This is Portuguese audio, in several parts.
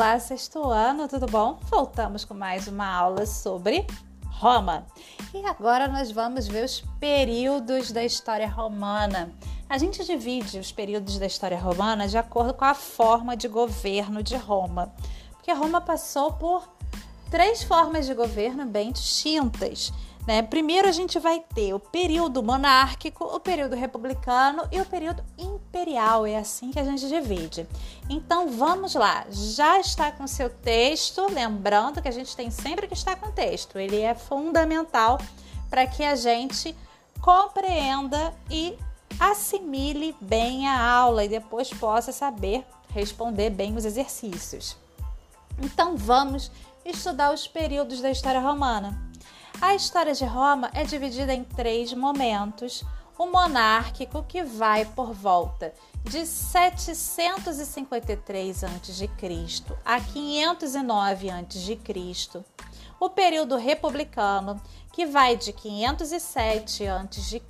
Olá, sexto ano, tudo bom? Voltamos com mais uma aula sobre Roma. E agora nós vamos ver os períodos da história romana. A gente divide os períodos da história romana de acordo com a forma de governo de Roma. Porque Roma passou por três formas de governo bem distintas. Né? Primeiro a gente vai ter o período monárquico, o período republicano e o período imperial. É assim que a gente divide. Então vamos lá. Já está com seu texto, lembrando que a gente tem sempre que estar com texto. Ele é fundamental para que a gente compreenda e assimile bem a aula e depois possa saber responder bem os exercícios. Então vamos estudar os períodos da história romana. A história de Roma é dividida em três momentos. O monárquico, que vai por volta de 753 a.C. a 509 a.C. O período republicano, que vai de 507 a.C.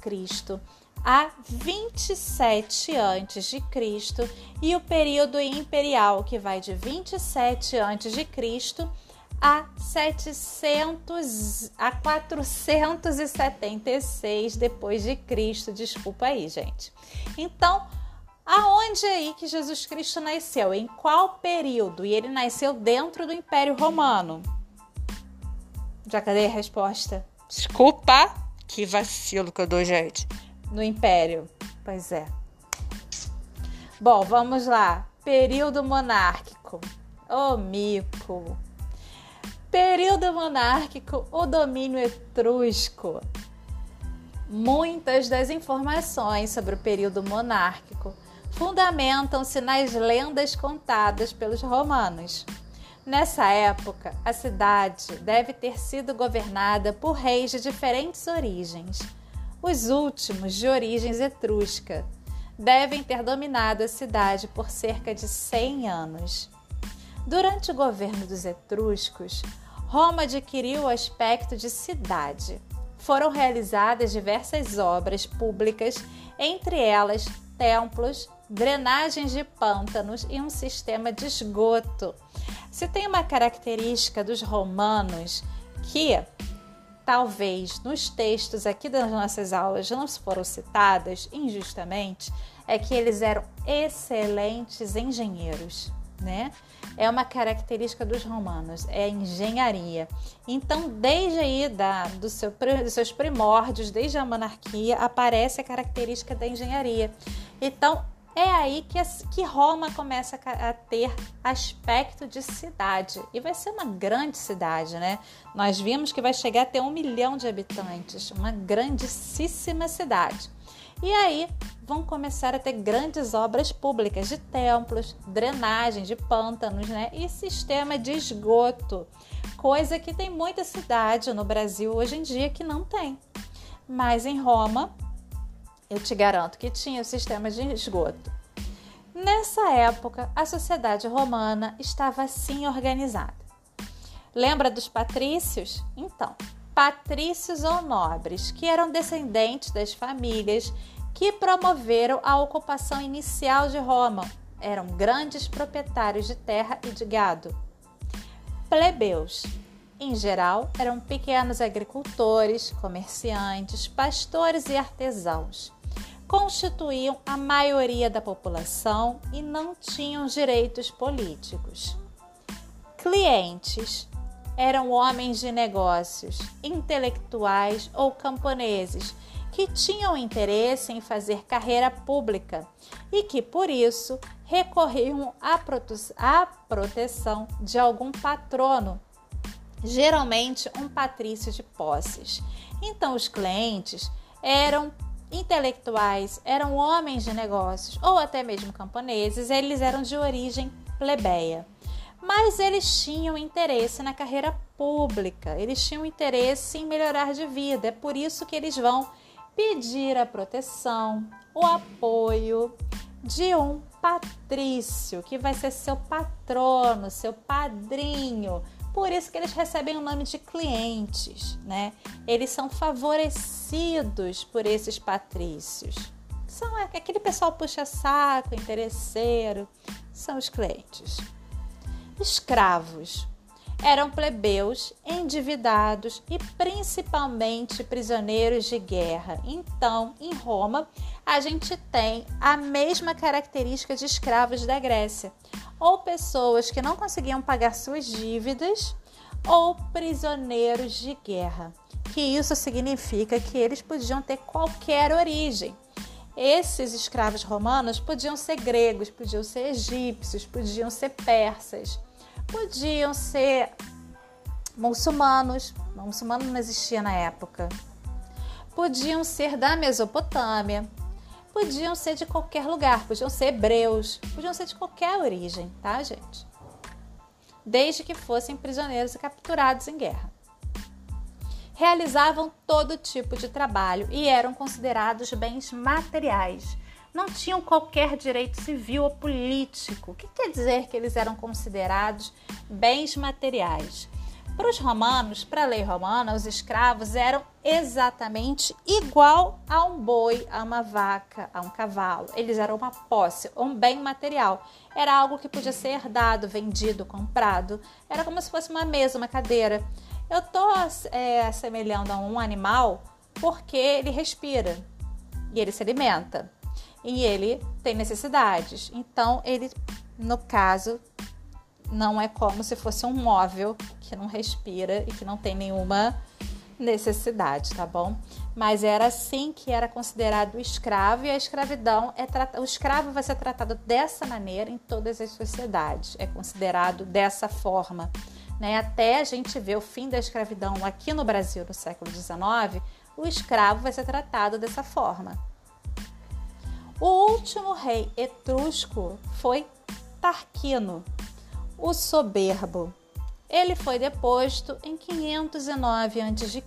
a 27 a.C. e o período imperial, que vai de 27 a.C a 700 a 476 depois de Cristo. Desculpa aí, gente. Então, aonde é aí que Jesus Cristo nasceu? Em qual período? E ele nasceu dentro do Império Romano. Já cadê a resposta? Desculpa, que vacilo que eu dou, gente. No Império. Pois é. Bom, vamos lá. Período monárquico. Ô, oh, mico. Período monárquico, o domínio etrusco. Muitas das informações sobre o período monárquico fundamentam-se nas lendas contadas pelos romanos. Nessa época, a cidade deve ter sido governada por reis de diferentes origens. Os últimos, de origens etrusca, devem ter dominado a cidade por cerca de 100 anos. Durante o governo dos etruscos, Roma adquiriu o aspecto de cidade. Foram realizadas diversas obras públicas, entre elas templos, drenagens de pântanos e um sistema de esgoto. Se tem uma característica dos romanos que talvez nos textos aqui das nossas aulas não foram citadas injustamente, é que eles eram excelentes engenheiros né? É uma característica dos romanos, é engenharia. Então, desde aí da, do seu, dos seus primórdios, desde a monarquia, aparece a característica da engenharia. Então, é aí que, que Roma começa a ter aspecto de cidade. E vai ser uma grande cidade, né? Nós vimos que vai chegar a ter um milhão de habitantes, uma grandíssima cidade. E aí vão começar a ter grandes obras públicas de templos, drenagem de pântanos né? e sistema de esgoto, coisa que tem muita cidade no Brasil hoje em dia que não tem. Mas em Roma, eu te garanto que tinha o sistema de esgoto. Nessa época, a sociedade romana estava assim organizada. Lembra dos patrícios? Então, patrícios ou nobres, que eram descendentes das famílias que promoveram a ocupação inicial de Roma. Eram grandes proprietários de terra e de gado. Plebeus, em geral, eram pequenos agricultores, comerciantes, pastores e artesãos. Constituíam a maioria da população e não tinham direitos políticos. Clientes eram homens de negócios, intelectuais ou camponeses que tinham interesse em fazer carreira pública e que, por isso, recorriam à, proteção de algum patrono, geralmente um patrício de posses. Então, os clientes eram intelectuais, eram homens de negócios ou até mesmo camponeses, eles eram de origem plebeia mas eles tinham interesse na carreira pública, eles tinham interesse em melhorar de vida. É por isso que eles vão pedir a proteção, o apoio de um patrício, que vai ser seu patrono, seu padrinho. Por isso que eles recebem o nome de clientes, né? Eles são favorecidos por esses patrícios. São aquele pessoal puxa saco, interesseiro, são os clientes. Escravos. Eram plebeus, endividados e principalmente prisioneiros de guerra. Então, em Roma, a gente tem a mesma característica de escravos da Grécia, ou pessoas que não conseguiam pagar suas dívidas, ou prisioneiros de guerra, que isso significa que eles podiam ter qualquer origem. Esses escravos romanos podiam ser gregos, podiam ser egípcios, podiam ser persas podiam ser muçulmanos, muçulmano não existia na época. Podiam ser da Mesopotâmia, podiam ser de qualquer lugar, podiam ser hebreus, podiam ser de qualquer origem, tá, gente? Desde que fossem prisioneiros e capturados em guerra. Realizavam todo tipo de trabalho e eram considerados bens materiais não tinham qualquer direito civil ou político. O que quer dizer que eles eram considerados bens materiais? Para os romanos, para a lei romana, os escravos eram exatamente igual a um boi, a uma vaca, a um cavalo. Eles eram uma posse, um bem material. Era algo que podia ser herdado, vendido, comprado. Era como se fosse uma mesa, uma cadeira. Eu estou é, assemelhando a um animal porque ele respira e ele se alimenta e ele tem necessidades. Então, ele, no caso, não é como se fosse um móvel que não respira e que não tem nenhuma necessidade, tá bom? Mas era assim que era considerado escravo e a escravidão é o escravo vai ser tratado dessa maneira em todas as sociedades, é considerado dessa forma, né? Até a gente ver o fim da escravidão aqui no Brasil no século XIX, o escravo vai ser tratado dessa forma. O último rei etrusco foi Tarquino, o soberbo. Ele foi deposto em 509 a.C.,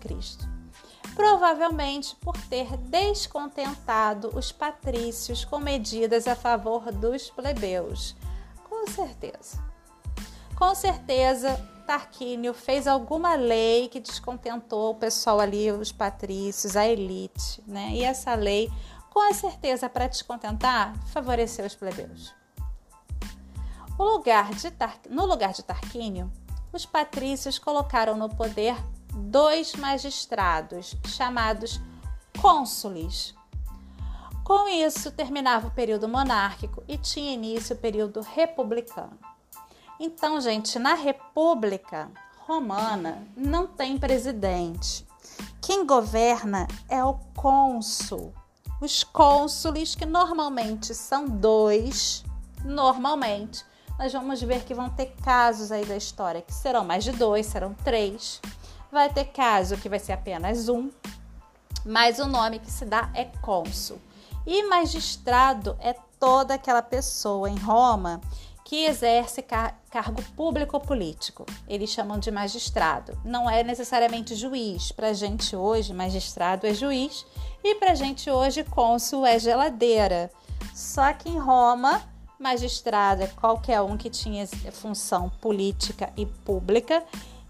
provavelmente por ter descontentado os patrícios com medidas a favor dos plebeus. Com certeza. Com certeza, Tarquínio fez alguma lei que descontentou o pessoal ali, os patrícios, a elite, né? E essa lei com certeza para descontentar, favoreceu os plebeus. Lugar Tar... No lugar de Tarquínio, os patrícios colocaram no poder dois magistrados chamados cônsules. Com isso, terminava o período monárquico e tinha início o período republicano. Então, gente, na República Romana não tem presidente. Quem governa é o cônsul os cônsules, que normalmente são dois, normalmente, nós vamos ver que vão ter casos aí da história que serão mais de dois, serão três. Vai ter caso que vai ser apenas um, mas o nome que se dá é cônsul. E magistrado é toda aquela pessoa em Roma que exerce car cargo público ou político. Eles chamam de magistrado. Não é necessariamente juiz. Para a gente hoje, magistrado é juiz e para gente hoje, cônsul é geladeira. Só que em Roma, magistrado é qualquer um que tinha função política e pública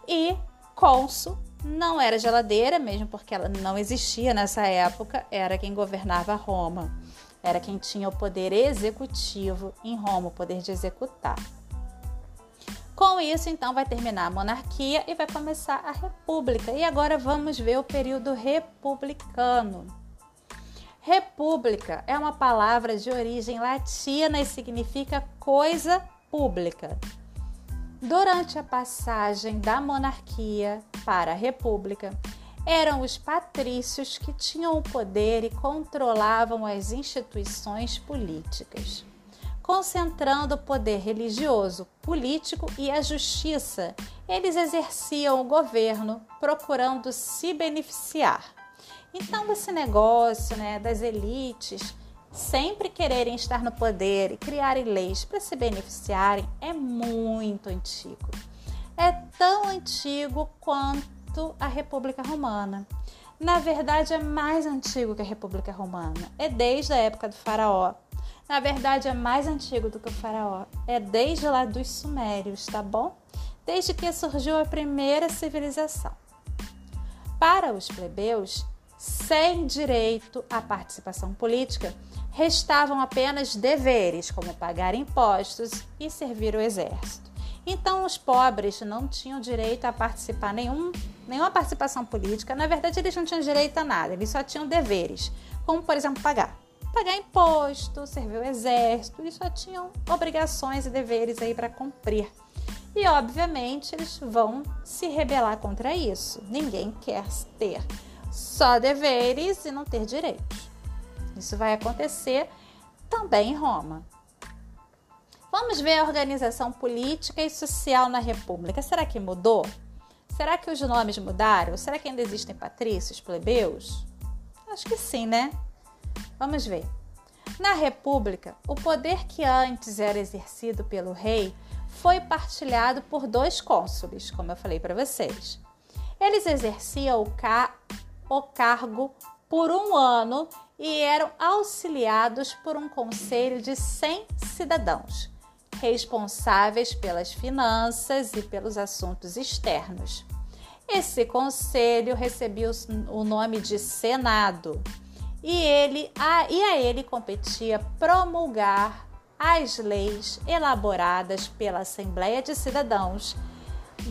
e cônsul não era geladeira, mesmo porque ela não existia nessa época, era quem governava Roma era quem tinha o poder executivo em Roma, o poder de executar. Com isso, então, vai terminar a monarquia e vai começar a república. E agora vamos ver o período republicano. República é uma palavra de origem latina e significa coisa pública. Durante a passagem da monarquia para a república, eram os patrícios que tinham o poder e controlavam as instituições políticas, concentrando o poder religioso, político e a justiça. Eles exerciam o governo procurando se beneficiar. Então, esse negócio né, das elites sempre quererem estar no poder e criarem leis para se beneficiarem é muito antigo. É tão antigo quanto a República Romana. Na verdade, é mais antigo que a República Romana. É desde a época do Faraó. Na verdade, é mais antigo do que o Faraó. É desde lá dos Sumérios, tá bom? Desde que surgiu a primeira civilização. Para os plebeus, sem direito à participação política, restavam apenas deveres, como pagar impostos e servir o exército. Então os pobres não tinham direito a participar nenhum, nenhuma participação política. Na verdade, eles não tinham direito a nada, eles só tinham deveres, como por exemplo pagar. Pagar imposto, servir o exército, eles só tinham obrigações e deveres aí para cumprir. E obviamente eles vão se rebelar contra isso. Ninguém quer ter só deveres e não ter direitos. Isso vai acontecer também em Roma. Vamos ver a organização política e social na República. Será que mudou? Será que os nomes mudaram? Será que ainda existem patrícios, plebeus? Acho que sim, né? Vamos ver. Na República, o poder que antes era exercido pelo rei foi partilhado por dois cônsules, como eu falei para vocês. Eles exerciam o, ca o cargo por um ano e eram auxiliados por um conselho de 100 cidadãos, responsáveis pelas finanças e pelos assuntos externos. Esse conselho recebia o nome de Senado e, ele, a, e a ele competia promulgar as leis elaboradas pela Assembleia de Cidadãos,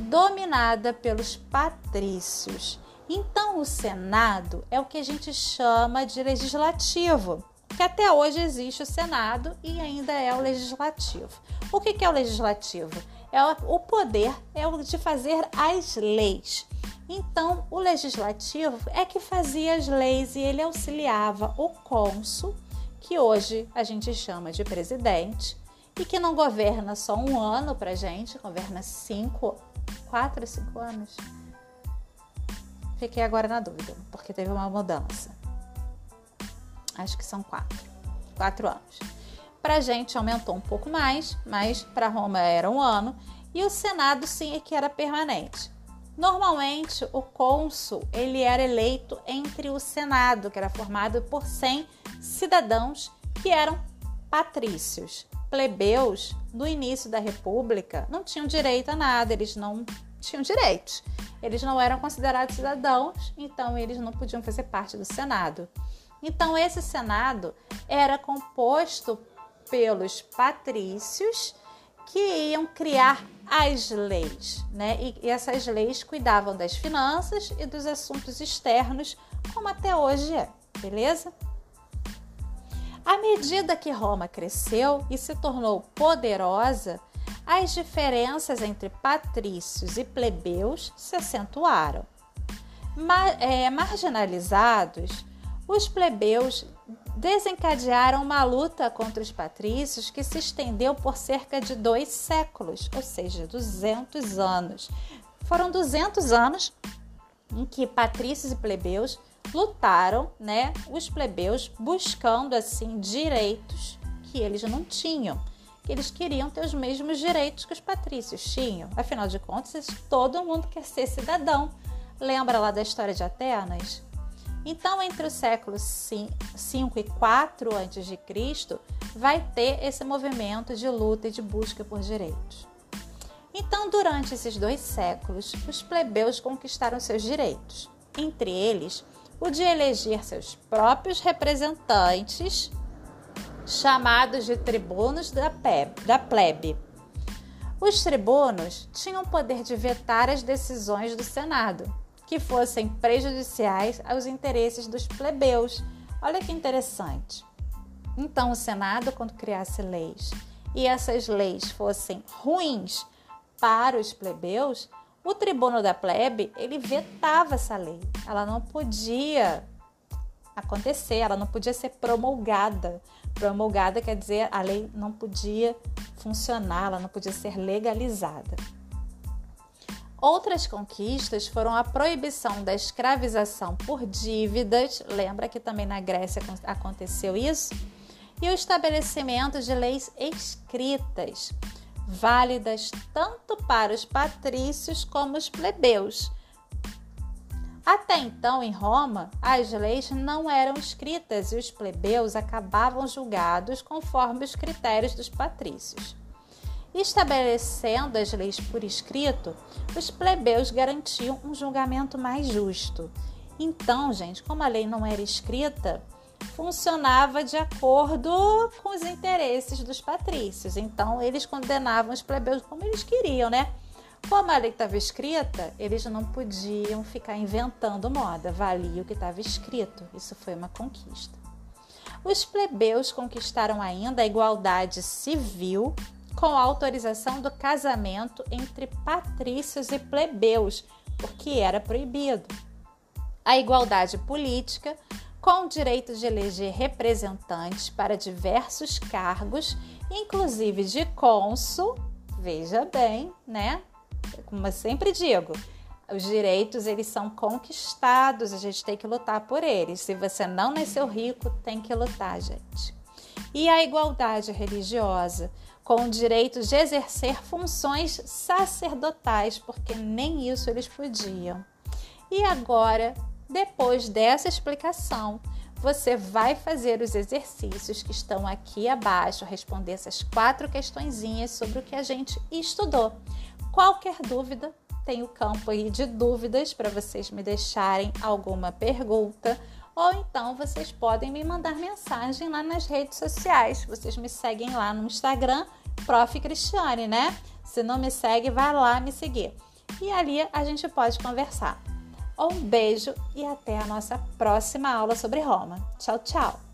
dominada pelos patrícios. Então, o Senado é o que a gente chama de legislativo que até hoje existe o Senado e ainda é o Legislativo. O que é o Legislativo? É o poder é o de fazer as leis. Então, o Legislativo é que fazia as leis e ele auxiliava o cônsul, que hoje a gente chama de presidente, e que não governa só um ano para gente, governa cinco, quatro, cinco anos. Fiquei agora na dúvida, porque teve uma mudança acho que são quatro, quatro anos. Para a gente aumentou um pouco mais, mas para Roma era um ano, e o Senado sim é que era permanente. Normalmente, o cônsul ele era eleito entre o Senado, que era formado por 100 cidadãos que eram patrícios. Plebeus, no início da República, não tinham direito a nada, eles não tinham direitos. Eles não eram considerados cidadãos, então eles não podiam fazer parte do Senado. Então, esse Senado era composto pelos patrícios que iam criar as leis, né? E, essas leis cuidavam das finanças e dos assuntos externos, como até hoje é, beleza? À medida que Roma cresceu e se tornou poderosa, as diferenças entre patrícios e plebeus se acentuaram. é, marginalizados, os plebeus desencadearam uma luta contra os patrícios que se estendeu por cerca de dois séculos, ou seja, 200 anos. Foram 200 anos em que patrícios e plebeus lutaram, né, os plebeus buscando assim direitos que eles não tinham, eles queriam ter os mesmos direitos que os patrícios tinham. Afinal de contas, todo mundo quer ser cidadão. Lembra lá da história de Atenas? Então, entre os séculos 5 e 4 a.C., vai ter esse movimento de luta e de busca por direitos. Então, durante esses dois séculos, os plebeus conquistaram seus direitos, entre eles o de eleger seus próprios representantes, chamados de tribunos da plebe. Os tribunos tinham o poder de vetar as decisões do Senado, que fossem prejudiciais aos interesses dos plebeus. Olha que interessante. Então, o Senado, quando criasse leis e essas leis fossem ruins para os plebeus, o tribuno da plebe ele vetava essa lei. Ela não podia acontecer, ela não podia ser promulgada. Promulgada quer dizer a lei não podia funcionar, ela não podia ser legalizada. Outras conquistas foram a proibição da escravização por dívidas, lembra que também na Grécia aconteceu isso? E o estabelecimento de leis escritas, válidas tanto para os patrícios como os plebeus. Até então, em Roma, as leis não eram escritas e os plebeus acabavam julgados conforme os critérios dos patrícios. Estabelecendo as leis por escrito, os plebeus garantiam um julgamento mais justo. Então, gente, como a lei não era escrita, funcionava de acordo com os interesses dos patrícios. Então, eles condenavam os plebeus como eles queriam, né? Como a lei estava escrita, eles não podiam ficar inventando moda, valia o que estava escrito. Isso foi uma conquista. Os plebeus conquistaram ainda a igualdade civil com a autorização do casamento entre patrícios e plebeus, porque era proibido. A igualdade política com o direito de eleger representantes para diversos cargos, inclusive de cônsul, veja bem, né? Como eu sempre digo, os direitos eles são conquistados, a gente tem que lutar por eles. Se você não nasceu rico, tem que lutar, gente. E a igualdade religiosa, com o direito de exercer funções sacerdotais, porque nem isso eles podiam. E agora depois dessa explicação, você vai fazer os exercícios que estão aqui abaixo, responder essas quatro questõezinhas sobre o que a gente estudou. Qualquer dúvida, tem o campo aí de dúvidas para vocês me deixarem alguma pergunta ou então vocês podem me mandar mensagem lá nas redes sociais. Vocês me seguem lá no Instagram, Prof. Cristiane, né? Se não me segue, vai lá me seguir. E ali a gente pode conversar. Um beijo e até a nossa próxima aula sobre Roma. Tchau, tchau!